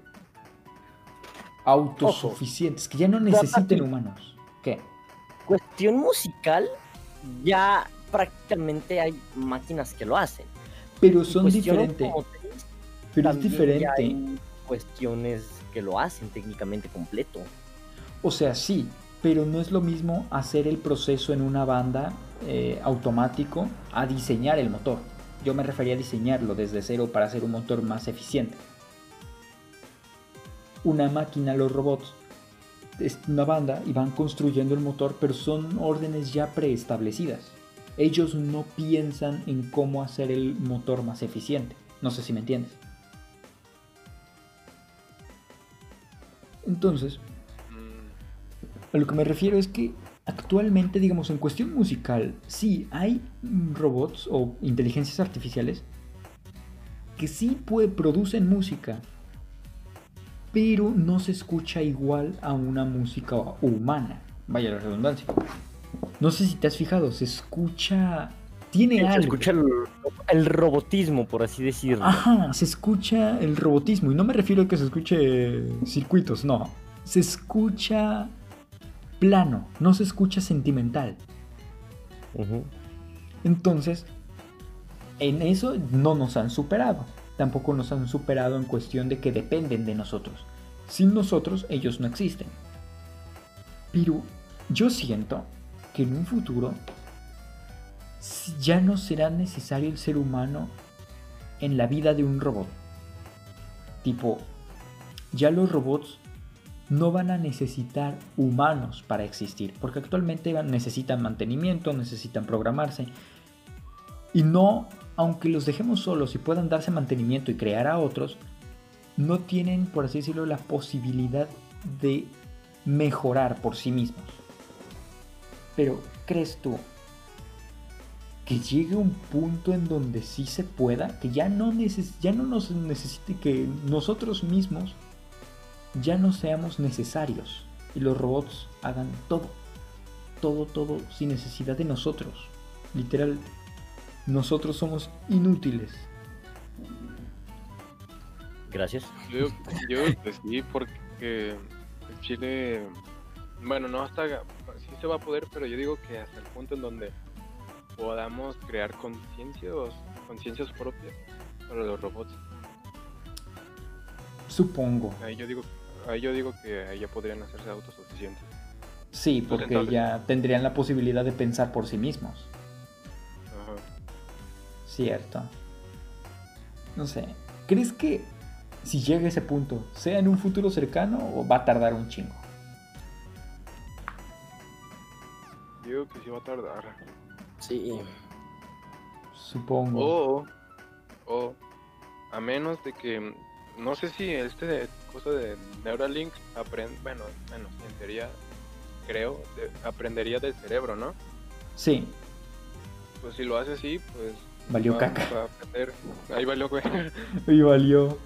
autosuficientes, que ya no necesiten humanos. ¿Qué? Cuestión musical, ya prácticamente hay máquinas que lo hacen. Pero son cuestión diferentes. Pero es diferente. hay cuestiones que lo hacen técnicamente completo. O sea, sí, pero no es lo mismo hacer el proceso en una banda eh, automático a diseñar el motor. Yo me refería a diseñarlo desde cero para hacer un motor más eficiente. Una máquina, los robots, es una banda y van construyendo el motor, pero son órdenes ya preestablecidas. Ellos no piensan en cómo hacer el motor más eficiente. No sé si me entiendes. Entonces, a lo que me refiero es que actualmente, digamos, en cuestión musical, sí hay robots o inteligencias artificiales que sí puede, producen música, pero no se escucha igual a una música humana. Vaya la redundancia. No sé si te has fijado, se escucha... Tiene Se algo. escucha el, el robotismo, por así decirlo. Ajá, se escucha el robotismo. Y no me refiero a que se escuche circuitos, no. Se escucha plano, no se escucha sentimental. Entonces, en eso no nos han superado. Tampoco nos han superado en cuestión de que dependen de nosotros. Sin nosotros, ellos no existen. Pero yo siento que en un futuro ya no será necesario el ser humano en la vida de un robot. Tipo, ya los robots no van a necesitar humanos para existir, porque actualmente necesitan mantenimiento, necesitan programarse, y no, aunque los dejemos solos y puedan darse mantenimiento y crear a otros, no tienen, por así decirlo, la posibilidad de mejorar por sí mismos. Pero, ¿crees tú que llegue un punto en donde sí se pueda, que ya no, neces ya no nos necesite, que nosotros mismos ya no seamos necesarios y los robots hagan todo, todo, todo sin necesidad de nosotros? Literal, nosotros somos inútiles. Gracias. Yo yo sí, porque el Chile, bueno, no hasta, sí se va a poder, pero yo digo que hasta el punto en donde podamos crear conciencias, conciencias propias para los robots. Supongo. Ahí yo digo, ahí yo digo que ya podrían hacerse autosuficientes. Sí, porque ya tendrían la posibilidad de pensar por sí mismos. Ajá. Cierto. No sé. ¿Crees que si llega a ese punto, sea en un futuro cercano o va a tardar un chingo? Digo que sí va a tardar. Sí. Supongo. O, o, a menos de que, no sé si este cosa de Neuralink aprende, bueno, bueno, en teoría, creo, de- aprendería del cerebro, ¿no? Sí, Pues si lo hace así, pues... valió va- caca. va a aprender. Ahí valió, güey. Y valió.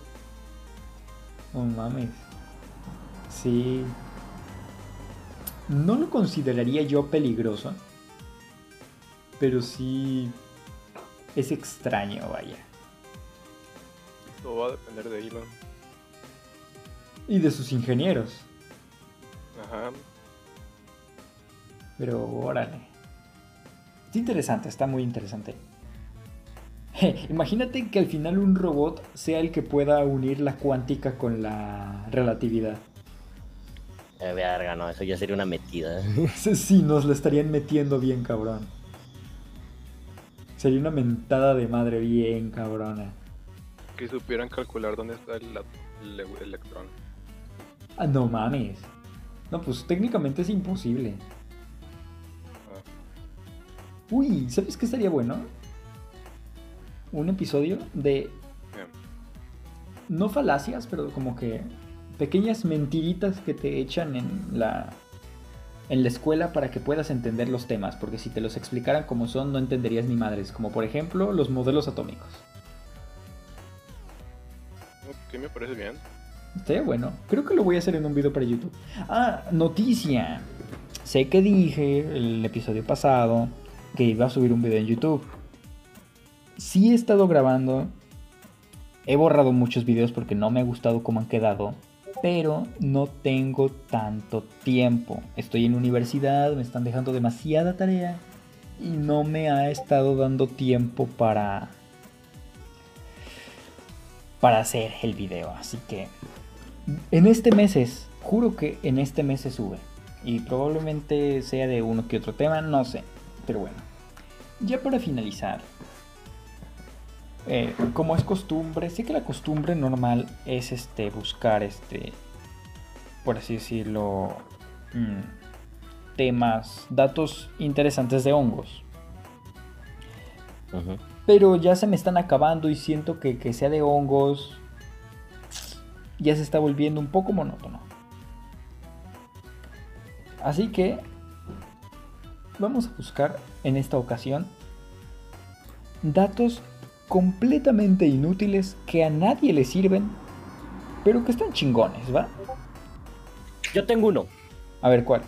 No mames. Sí. No lo consideraría yo peligroso. Pero sí. Es extraño, vaya. Todo va a depender de Elon. Y de sus ingenieros. Ajá. Pero órale. Es interesante, está muy interesante. Imagínate que al final un robot sea el que pueda unir la cuántica con la relatividad. Eh, verga, no, eso ya sería una metida. Sí, nos la estarían metiendo bien cabrón. Sería una mentada de madre bien cabrona. Que supieran calcular dónde está el, el electrón. Ah, no mames. No, pues técnicamente es imposible. Ah, Uy, ¿sabes qué estaría bueno? Un episodio de bien. no falacias, pero como que pequeñas mentiritas que te echan en la en la escuela para que puedas entender los temas, porque si te los explicaran como son no entenderías ni madres, como por ejemplo los modelos atómicos. Ok, me parece bien. Estaría bueno. Creo que lo voy a hacer en un video para YouTube. Ah, noticia. Sé que dije el episodio pasado que iba a subir un video en YouTube. Sí he estado grabando. He borrado muchos videos porque no me ha gustado cómo han quedado. Pero no tengo tanto tiempo. Estoy en universidad, me están dejando demasiada tarea. Y no me ha estado dando tiempo para... Para hacer el video. Así que en este mes es, juro que en este mes se sube. Y probablemente sea de uno que otro tema, no sé. Pero bueno. Ya para finalizar. Eh, como es costumbre, sé que la costumbre normal es este buscar este. Por así decirlo. mm, temas, datos interesantes de hongos. Pero ya se me están acabando y siento que que sea de hongos ya se está volviendo un poco monótono. Así que vamos a buscar en esta ocasión datos completamente inútiles que a nadie le sirven, pero que están chingones, ¿va? Yo tengo uno. A ver cuál.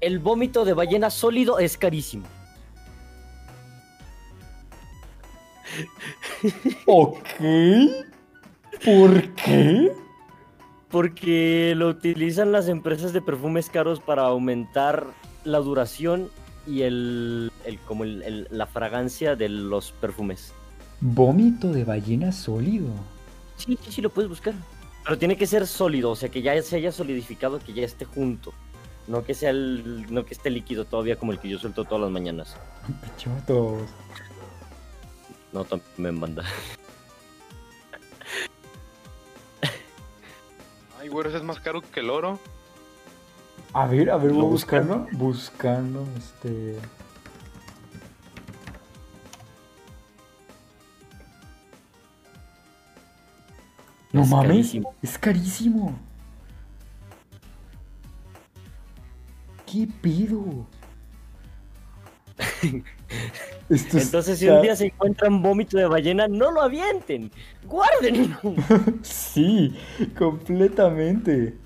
El vómito de ballena sólido es carísimo. Ok. ¿Por qué? Porque lo utilizan las empresas de perfumes caros para aumentar la duración y el, el- como el- el- la fragancia de los perfumes. Vómito de ballena sólido. Sí, sí, sí, lo puedes buscar. Pero tiene que ser sólido, o sea, que ya se haya solidificado, que ya esté junto. No que sea el, no que esté líquido todavía como el que yo suelto todas las mañanas. Pichotos. No, también banda. Ay, güey, ese es más caro que el oro. A ver, a ver, voy a buscarlo. Buscando, este. No Es mames, carísimo. es carísimo. ¿Qué pido? Esto Entonces, si un día se encuentran vómito de ballena, no lo avienten. Guárdenlo. Sí, completamente.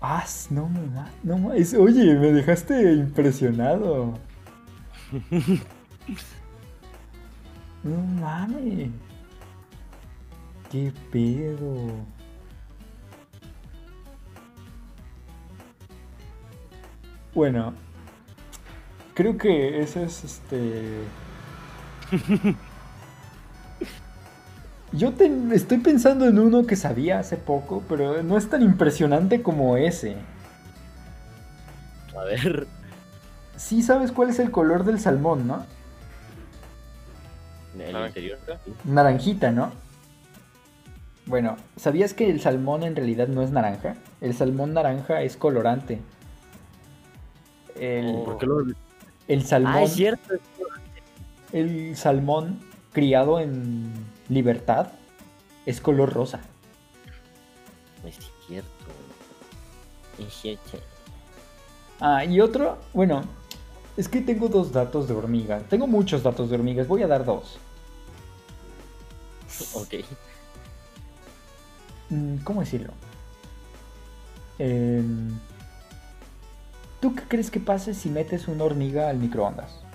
Ah, no me ma- no ma- es- Oye, me dejaste impresionado. No mames. ¿Qué pedo? Bueno, Creo que ese es este. Yo te- estoy pensando en uno que sabía hace poco, pero no es tan impresionante como ese. A ver. Sí sabes cuál es el color del salmón, ¿no? En el interior. Naranjita, ¿no? Bueno, ¿sabías que el salmón en realidad no es naranja? El salmón naranja es colorante. El, ¿Por qué lo.? el salmón, Ah, es cierto. el salmón criado en libertad es color rosa. Es cierto. Es cierto. Ah, y otro, bueno, es que tengo dos datos de hormigas. Tengo muchos datos de hormigas, voy a dar dos. Ok. Mm, ¿Cómo decirlo? Em, ¿Tú qué crees que pase si metes una hormiga al microondas?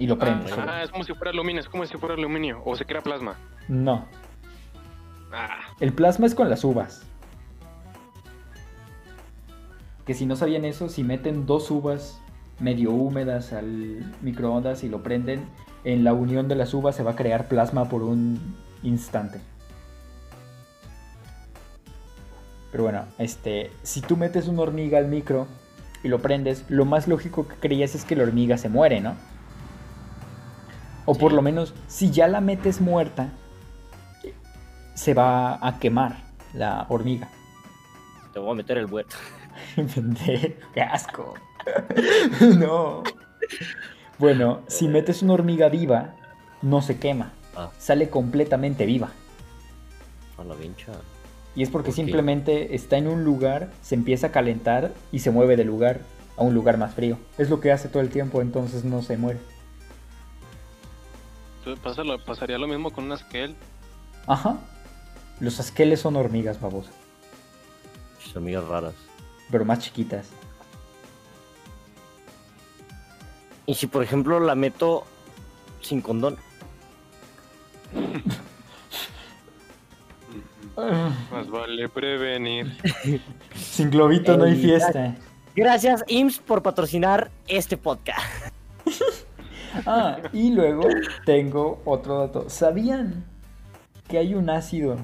Y lo prendes. bueno. Ah, es como si fuera aluminio, es como si fuera aluminio. O se crea plasma. No, Ah, el plasma es con las uvas. Que si no sabían eso, si meten dos uvas medio húmedas al microondas y lo prenden, en la unión de las uvas se va a crear plasma por un instante. Pero bueno, este, si tú metes una hormiga al micro y lo prendes, lo más lógico que creías es que la hormiga se muere, ¿no? O por lo menos, si ya la metes muerta, se va a quemar la hormiga. Te voy a meter el huerto. Pendejo, qué asco. no. Bueno, si metes una hormiga viva, no se quema. Ah. Sale completamente viva. A la vincha. Y es porque simplemente está en un lugar, se empieza a calentar y se mueve de lugar a un lugar más frío. Es lo que hace todo el tiempo, entonces no se muere. Pasa lo- pasaría lo mismo con una scale. Ajá. Los asqueles son hormigas, babosa, Son amigas raras. pero más chiquitas. Y si por ejemplo la meto sin condón. Más vale prevenir. Sin globito no hay Ey, fiesta. Gracias, IMSS, por patrocinar este podcast. Ah, y luego tengo otro dato. ¿Sabían que hay un ácido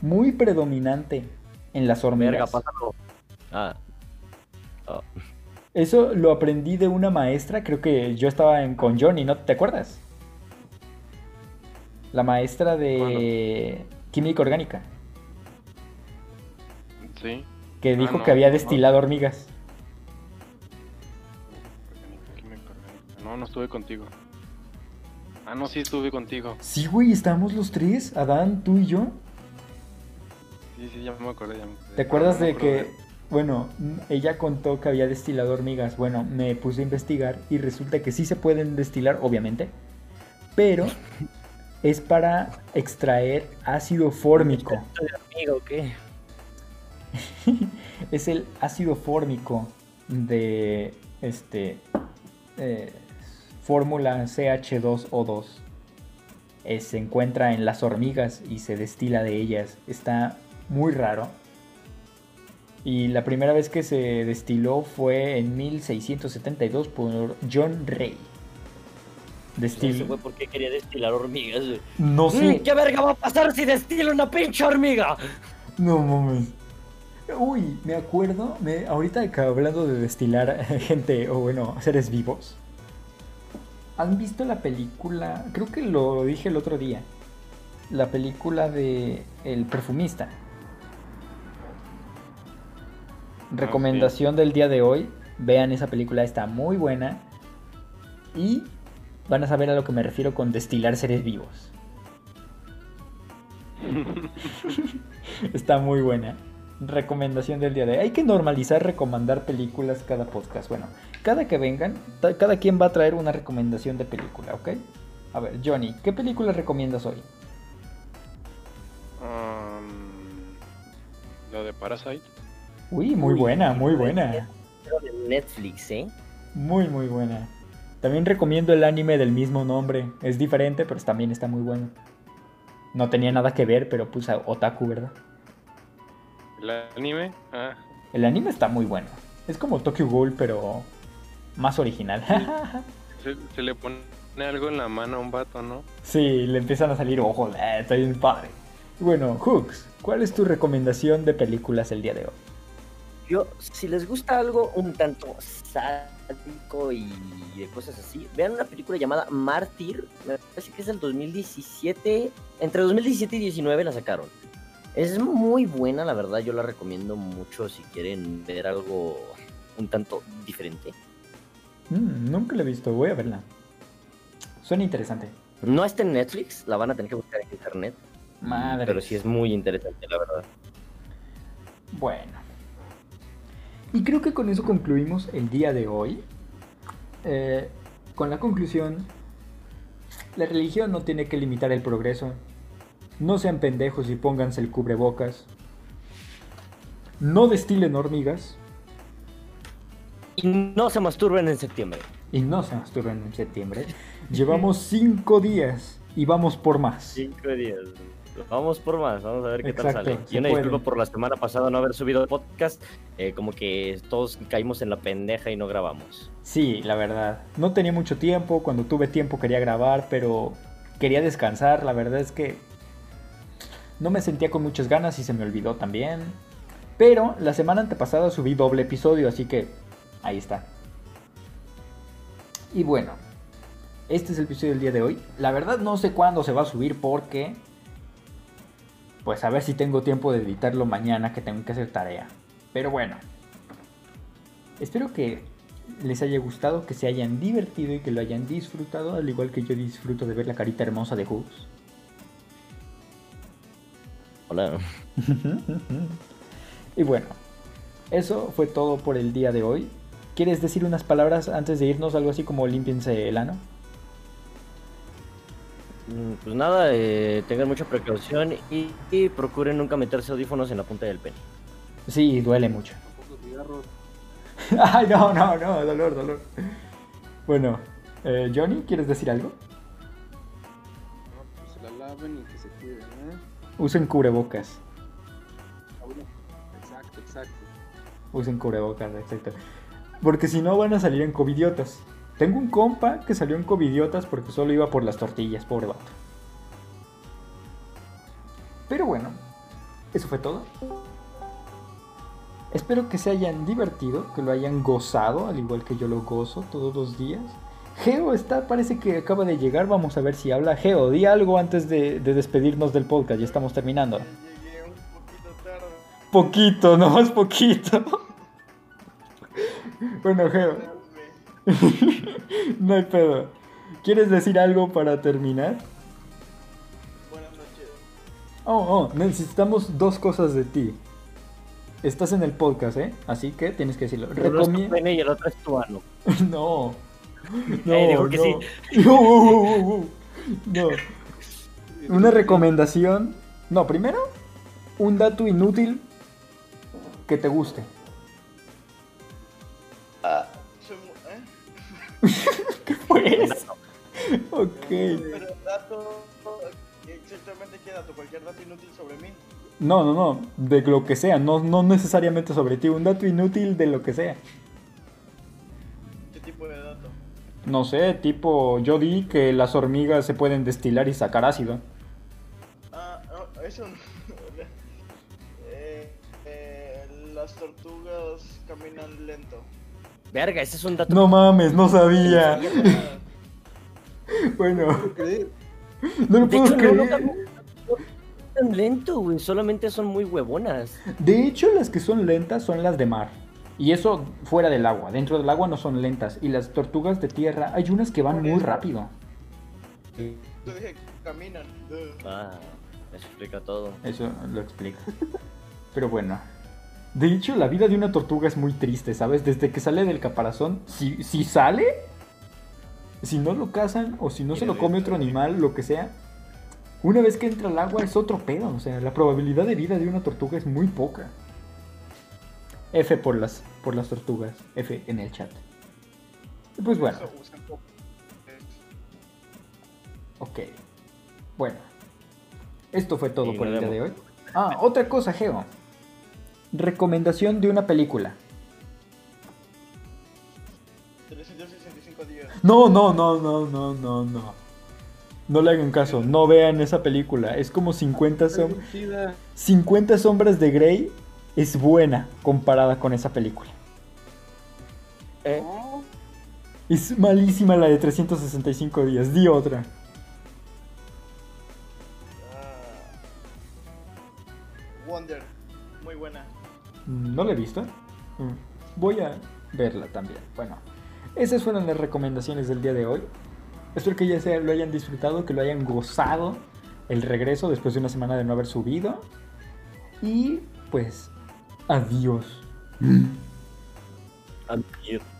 muy predominante en las hormigas? Verga, pásalo. Ah. Ah, Eso lo aprendí de una maestra, creo que yo estaba en, con Johnny, ¿no? ¿Te acuerdas? La maestra de química orgánica, Sí. que dijo no, que había no. destilado hormigas. No, estuve contigo. Ah, no, sí estuve contigo. Sí, güey, estamos los tres, Adán, tú y yo. Sí, sí, ya me acordé. Ya me. ¿Te acuerdas No de acuerdo que, bueno, ella contó que había destilado hormigas? Bueno, me puse a investigar y resulta que sí se pueden destilar, obviamente, pero es para extraer ácido fórmico. amigo, ¿qué? Es el ácido fórmico de este eh, fórmula CH2O2. Eh, se encuentra en las hormigas y se destila de ellas. Está muy raro. Y la primera vez que se destiló fue en 1672 por John Ray. Destil... fue porque quería destilar hormigas. güey. No sé. Mm, ¿Qué verga va a pasar si destilo una pinche hormiga? No mames. Uy, me acuerdo, me, ahorita que hablando de destilar gente, o bueno, seres vivos. ¿Han visto la película? Creo que lo dije el otro día. La película de El perfumista. Recomendación del día de hoy. Vean esa película, está muy buena. Y van a saber a lo que me refiero con destilar seres vivos. Está muy buena. Recomendación del día de hoy. Hay que normalizar recomendar películas cada podcast. Bueno, cada que vengan, cada quien va a traer una recomendación de película, ¿ok? A ver, Johnny, ¿qué película recomiendas hoy? Um, la de Parasite. Uy, muy Uy, buena, muy buena. Pero de Netflix, ¿eh? Muy, muy buena. También recomiendo el anime del mismo nombre. Es diferente, pero también está muy bueno. No tenía nada que ver, pero puse otaku, ¿verdad? El anime. Ah, El anime está muy bueno. Es como Tokyo Ghoul, pero más original. Se, se le pone algo en la mano a un vato, ¿no? sí, le empiezan a salir ojos, eh, está bien padre. Bueno, Hooks, ¿cuál es tu recomendación de películas el día de hoy? Yo, si les gusta algo un tanto sádico y de cosas así, vean una película llamada Mártir. Me parece que es del 2017. Entre 2017 y 2019 la sacaron. Es muy buena, la verdad. Yo la recomiendo mucho si quieren ver algo un tanto diferente. Mm, nunca la he visto, voy a verla. Suena interesante. No está en Netflix, la van a tener que buscar en internet. Madre. Pero sí es muy interesante, la verdad. Bueno. Y creo que con eso concluimos el día de hoy. Eh, con la conclusión, la religión no tiene que limitar el progreso. No sean pendejos y pónganse el cubrebocas. No destilen hormigas Y no se masturben en septiembre. y no se masturben en septiembre. Llevamos cinco días y vamos por más. Cinco días. Vamos por más, vamos a ver qué Exacto, tal sale. Y una puede. disculpa por la semana pasada no haber subido podcast. eh, como que todos caímos en la pendeja y no grabamos. Sí, la verdad. No tenía mucho tiempo. Cuando tuve tiempo quería grabar, pero quería descansar. La verdad es que no me sentía con muchas ganas y se me olvidó también. Pero la semana antepasada subí doble episodio, así que ahí está. Y bueno, este es el episodio del día de hoy. La verdad no sé cuándo se va a subir porque... Pues a ver si tengo tiempo de editarlo mañana que tengo que hacer tarea. Pero bueno. Espero que les haya gustado, que se hayan divertido y que lo hayan disfrutado, al igual que yo disfruto de ver la carita hermosa de Hooks. Hola. y bueno, eso fue todo por el día de hoy. ¿Quieres decir unas palabras antes de irnos? Algo así como límpiense el ano. Mm, Pues nada, eh, tengan mucha precaución y, y procuren nunca meterse audífonos en la punta del pene. Sí, duele mucho. Ay, no, no, no, dolor, dolor. Bueno, eh, Johnny, ¿quieres decir algo? No, que se la laven y que se cuiden, ¿eh? Usen cubrebocas. Exacto, exacto. Usen cubrebocas, exacto. Porque si no van a salir en covidiotas. Tengo un compa que salió en covidiotas porque solo iba por las tortillas, pobre vato. Pero bueno, eso fue todo. Espero que se hayan divertido, que lo hayan gozado, al igual que yo lo gozo todos los días. Geo está, parece que acaba de llegar, vamos a ver si habla. Geo, di algo antes de, de despedirnos del podcast, ya estamos terminando. Llegué un poquito tarde. Poquito, no más poquito. bueno, Geo, no hay pedo. ¿Quieres decir algo para terminar? Buenas noches. Oh, oh, necesitamos dos cosas de ti. Estás en el podcast, ¿eh? Así que tienes que decirlo. Uno es tu Recomi- pene y el otro es tu ano. No. No, Eh, dijo que no. sí. No, uh, uh, uh. No. Una recomendación. No, primero, un dato inútil que te guste. Ah, soy mu- ¿eh? Pues. Ok. Pero dato. Exactamente qué dato, cualquier dato inútil sobre mí. No, no, no. De lo que sea. No, no necesariamente sobre ti. Un dato inútil de lo que sea. No sé, tipo, yo di que las hormigas se pueden destilar y sacar ácido. Ah, no, eso no. eh, eh, las tortugas caminan lento. Verga, ese es un dato. No mames, no sabía. Ah, Bueno, ¿Puedo creer? no lo De puedo hecho, no, no, creer. no, no tan lento, güey. Solamente son muy huevonas. De hecho, las que son lentas son las de mar. Y eso fuera del agua. Dentro del agua no son lentas. Y las tortugas de tierra, hay unas que van muy rápido. Yo dije caminan. Ah, eso explica todo. Eso lo explica. Pero bueno. De hecho, la vida de una tortuga es muy triste, ¿sabes? Desde que sale del caparazón, si, si sale, si no lo cazan o si no se lo come otro animal, lo que sea, una vez que entra al agua es otro pedo. O sea, la probabilidad de vida de una tortuga es muy poca. F por las, por las tortugas. F en el chat. Y Pues bueno, ok. Bueno. Esto fue todo Y por el día de hoy. Ah, otra cosa, Geo. Recomendación de una película. 13 365 días. No, no, no, no, no, no, no. No le hagan caso, no vean esa película. Es como 50, som- Chida. 50 sombras de Grey. Es buena comparada con esa película. ¿Eh? Es malísima la de 365 días. Di otra. Ah. Wonder, muy buena. No la he visto. Mm, Voy a verla también. Bueno, esas fueron las recomendaciones del día de hoy. Espero que ya se lo hayan disfrutado, que lo hayan gozado el regreso después de una semana de no haber subido. Y pues, adiós. Adiós.